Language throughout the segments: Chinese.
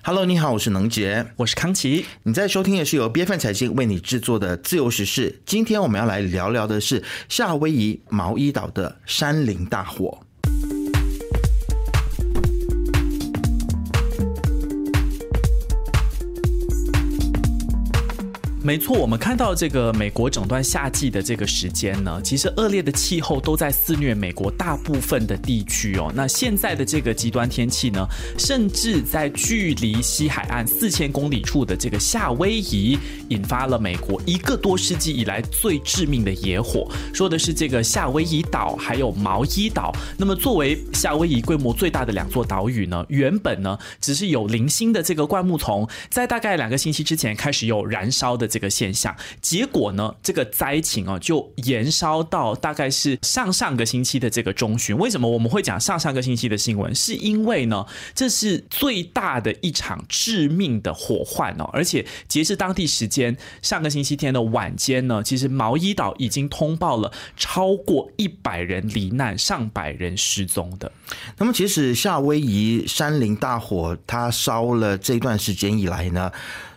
Hello，你好，我是能杰，我是康琪。你在收听的是由 B F 财经为你制作的自由时事。今天我们要来聊聊的是夏威夷毛伊岛的山林大火。没错，我们看到这个美国整段夏季的这个时间呢，其实恶劣的气候都在肆虐美国大部分的地区哦。那现在的这个极端天气呢，甚至在距离西海岸四千公里处的这个夏威夷，引发了美国一个多世纪以来最致命的野火。说的是这个夏威夷岛还有毛伊岛。那么作为夏威夷规模最大的两座岛屿呢，原本呢只是有零星的这个灌木丛，在大概两个星期之前开始有燃烧的这。这个现象，结果呢，这个灾情啊，就延烧到大概是上上个星期的这个中旬。为什么我们会讲上上个星期的新闻？是因为呢，这是最大的一场致命的火患哦，而且截至当地时间上个星期天的晚间呢，其实毛伊岛已经通报了超过一百人罹难，上百人失踪的。那么，其实夏威夷山林大火，它烧了这段时间以来呢？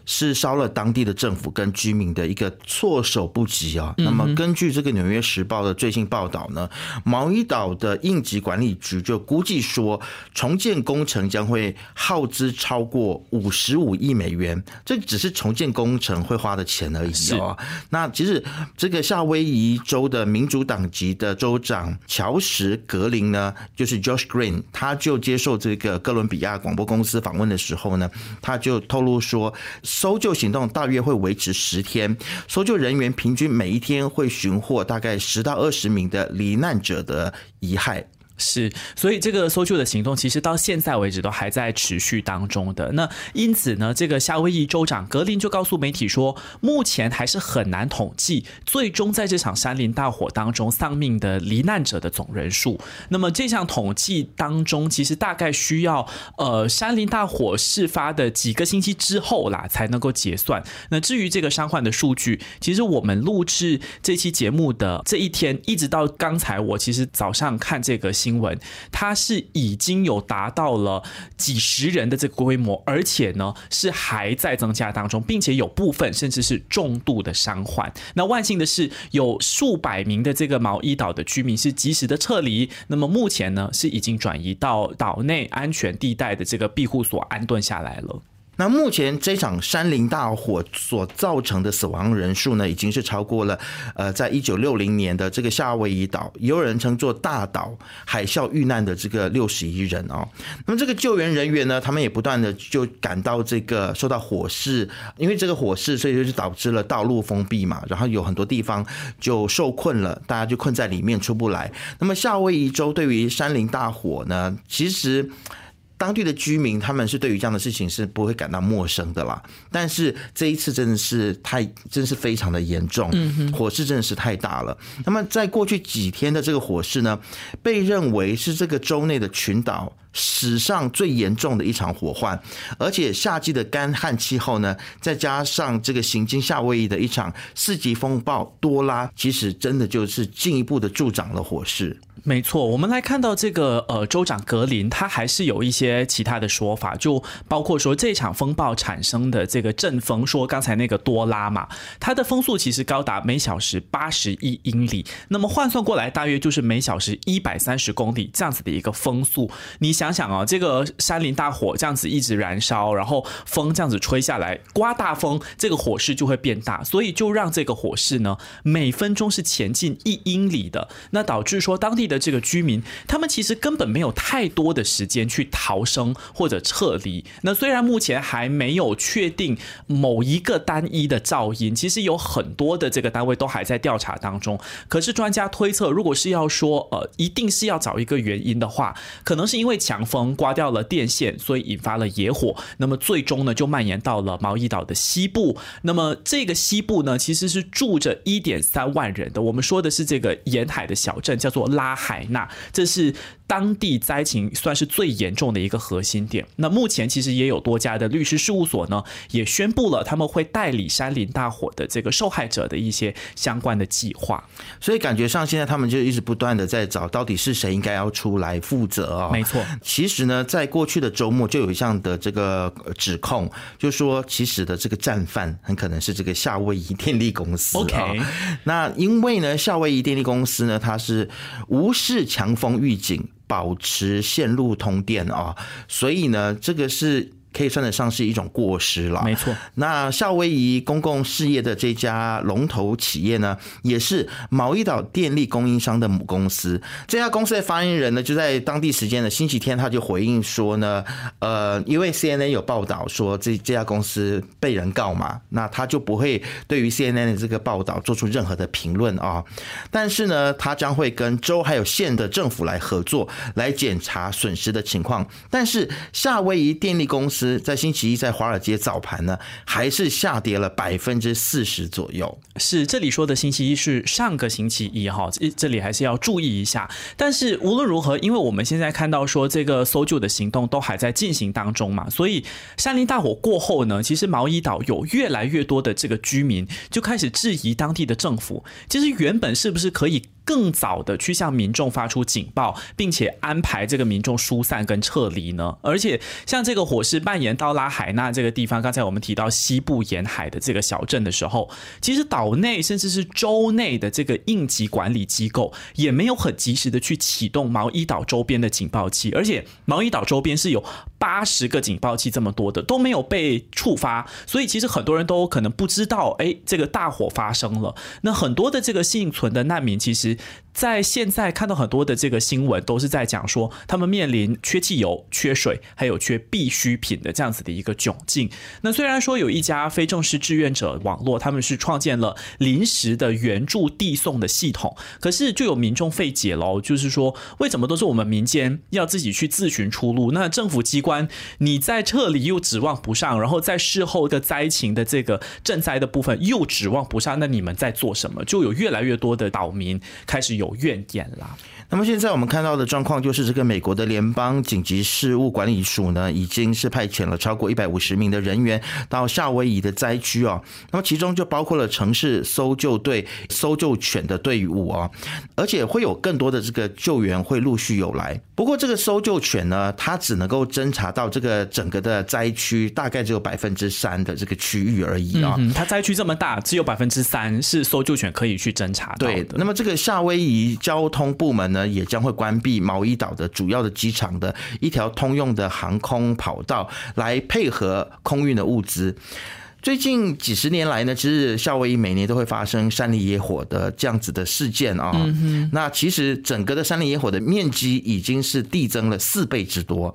是烧了当地的政府跟居民的一个措手不及啊。那么根据这个《纽约时报》的最新报道呢，毛伊岛的应急管理局就估计说，重建工程将会耗资超过五十五亿美元。这只是重建工程会花的钱而已哦。那其实这个夏威夷州的民主党籍的州长乔什格林呢，就是 Josh Green，他就接受这个哥伦比亚广播公司访问的时候呢，他就透露说。搜救行动大约会维持十天，搜救人员平均每一天会寻获大概十到二十名的罹难者的遗骸。是，所以这个搜救的行动其实到现在为止都还在持续当中的。那因此呢，这个夏威夷州长格林就告诉媒体说，目前还是很难统计最终在这场山林大火当中丧命的罹难者的总人数。那么这项统计当中，其实大概需要呃山林大火事发的几个星期之后啦，才能够结算。那至于这个伤患的数据，其实我们录制这期节目的这一天，一直到刚才我其实早上看这个新。新闻，它是已经有达到了几十人的这个规模，而且呢是还在增加当中，并且有部分甚至是重度的伤患。那万幸的是，有数百名的这个毛伊岛的居民是及时的撤离，那么目前呢是已经转移到岛内安全地带的这个庇护所安顿下来了。那目前这场山林大火所造成的死亡人数呢，已经是超过了呃，在一九六零年的这个夏威夷岛，也有人称作大岛海啸遇难的这个六十一人哦。那么这个救援人员呢，他们也不断的就赶到这个受到火势，因为这个火势，所以就是导致了道路封闭嘛，然后有很多地方就受困了，大家就困在里面出不来。那么夏威夷州对于山林大火呢，其实。当地的居民他们是对于这样的事情是不会感到陌生的啦，但是这一次真的是太，真是非常的严重，火势真的是太大了。那么在过去几天的这个火势呢，被认为是这个州内的群岛史上最严重的一场火患，而且夏季的干旱气候呢，再加上这个行经夏威夷的一场四级风暴多拉，其实真的就是进一步的助长了火势。没错，我们来看到这个呃，州长格林他还是有一些其他的说法，就包括说这场风暴产生的这个阵风，说刚才那个多拉嘛，它的风速其实高达每小时八十一英里，那么换算过来大约就是每小时一百三十公里这样子的一个风速。你想想啊，这个山林大火这样子一直燃烧，然后风这样子吹下来，刮大风，这个火势就会变大，所以就让这个火势呢每分钟是前进一英里的，那导致说当地。的这个居民，他们其实根本没有太多的时间去逃生或者撤离。那虽然目前还没有确定某一个单一的噪音，其实有很多的这个单位都还在调查当中。可是专家推测，如果是要说呃，一定是要找一个原因的话，可能是因为强风刮掉了电线，所以引发了野火。那么最终呢，就蔓延到了毛伊岛的西部。那么这个西部呢，其实是住着一点三万人的。我们说的是这个沿海的小镇，叫做拉拉。海纳，这是。当地灾情算是最严重的一个核心点。那目前其实也有多家的律师事务所呢，也宣布了他们会代理山林大火的这个受害者的一些相关的计划。所以感觉上现在他们就一直不断的在找到底是谁应该要出来负责啊？没错，其实呢，在过去的周末就有一项的这个指控，就说其实的这个战犯很可能是这个夏威夷电力公司。OK，那因为呢，夏威夷电力公司呢，它是无视强风预警，保持线路通电啊，所以呢，这个是。可以算得上是一种过失了，没错。那夏威夷公共事业的这家龙头企业呢，也是毛伊岛电力供应商的母公司。这家公司的发言人呢，就在当地时间的星期天，他就回应说呢，呃，因为 CNN 有报道说这这家公司被人告嘛，那他就不会对于 CNN 的这个报道做出任何的评论啊。但是呢，他将会跟州还有县的政府来合作，来检查损失的情况。但是夏威夷电力公司。在星期一，在华尔街早盘呢，还是下跌了百分之四十左右。是这里说的星期一是上个星期一哈，这这里还是要注意一下。但是无论如何，因为我们现在看到说这个搜救的行动都还在进行当中嘛，所以山林大火过后呢，其实毛伊岛有越来越多的这个居民就开始质疑当地的政府，其实原本是不是可以。更早的去向民众发出警报，并且安排这个民众疏散跟撤离呢？而且像这个火势蔓延到拉海纳这个地方，刚才我们提到西部沿海的这个小镇的时候，其实岛内甚至是州内的这个应急管理机构也没有很及时的去启动毛伊岛周边的警报器，而且毛伊岛周边是有八十个警报器这么多的都没有被触发，所以其实很多人都可能不知道，哎，这个大火发生了。那很多的这个幸存的难民其实。在现在看到很多的这个新闻，都是在讲说他们面临缺汽油、缺水，还有缺必需品的这样子的一个窘境。那虽然说有一家非正式志愿者网络，他们是创建了临时的援助递送的系统，可是就有民众费解喽，就是说为什么都是我们民间要自己去自寻出路？那政府机关你在撤离又指望不上，然后在事后的灾情的这个赈灾的部分又指望不上，那你们在做什么？就有越来越多的岛民。开始有怨言啦。那么现在我们看到的状况就是，这个美国的联邦紧急事务管理署呢，已经是派遣了超过一百五十名的人员到夏威夷的灾区哦。那么其中就包括了城市搜救队、搜救犬的队伍哦，而且会有更多的这个救援会陆续有来。不过这个搜救犬呢，它只能够侦查到这个整个的灾区大概只有百分之三的这个区域而已啊。它灾区这么大，只有百分之三是搜救犬可以去侦查对的。那么这个夏威夷交通部门呢？也将会关闭毛伊岛的主要的机场的一条通用的航空跑道，来配合空运的物资。最近几十年来呢，其实夏威夷每年都会发生山林野火的这样子的事件啊。那其实整个的山林野火的面积已经是递增了四倍之多。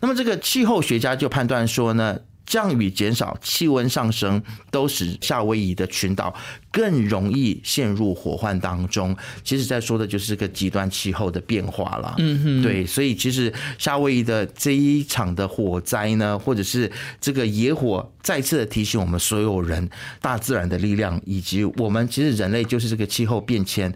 那么这个气候学家就判断说呢。降雨减少，气温上升，都使夏威夷的群岛更容易陷入火患当中。其实，在说的就是个极端气候的变化了。嗯哼，对，所以其实夏威夷的这一场的火灾呢，或者是这个野火，再次的提醒我们所有人，大自然的力量，以及我们其实人类就是这个气候变迁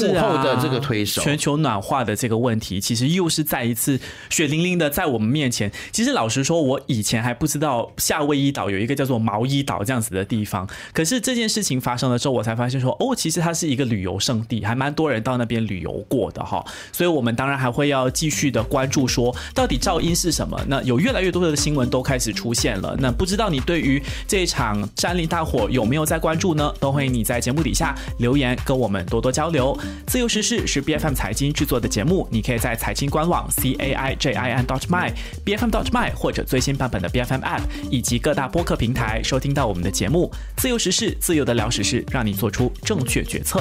幕后的这个推手。全球暖化的这个问题，其实又是再一次血淋淋的在我们面前。其实，老实说，我以前还不知道。夏威夷岛有一个叫做毛衣岛这样子的地方，可是这件事情发生了之后，我才发现说，哦，其实它是一个旅游胜地，还蛮多人到那边旅游过的哈。所以，我们当然还会要继续的关注，说到底噪音是什么？那有越来越多的新闻都开始出现了。那不知道你对于这场山林大火有没有在关注呢？都欢迎你在节目底下留言跟我们多多交流。自由时事是 B F M 财经制作的节目，你可以在财经官网 c a i j i n dot my b f m dot my 或者最新版本的 B F M app。以及各大播客平台收听到我们的节目，自由时事，自由的聊时事，让你做出正确决策。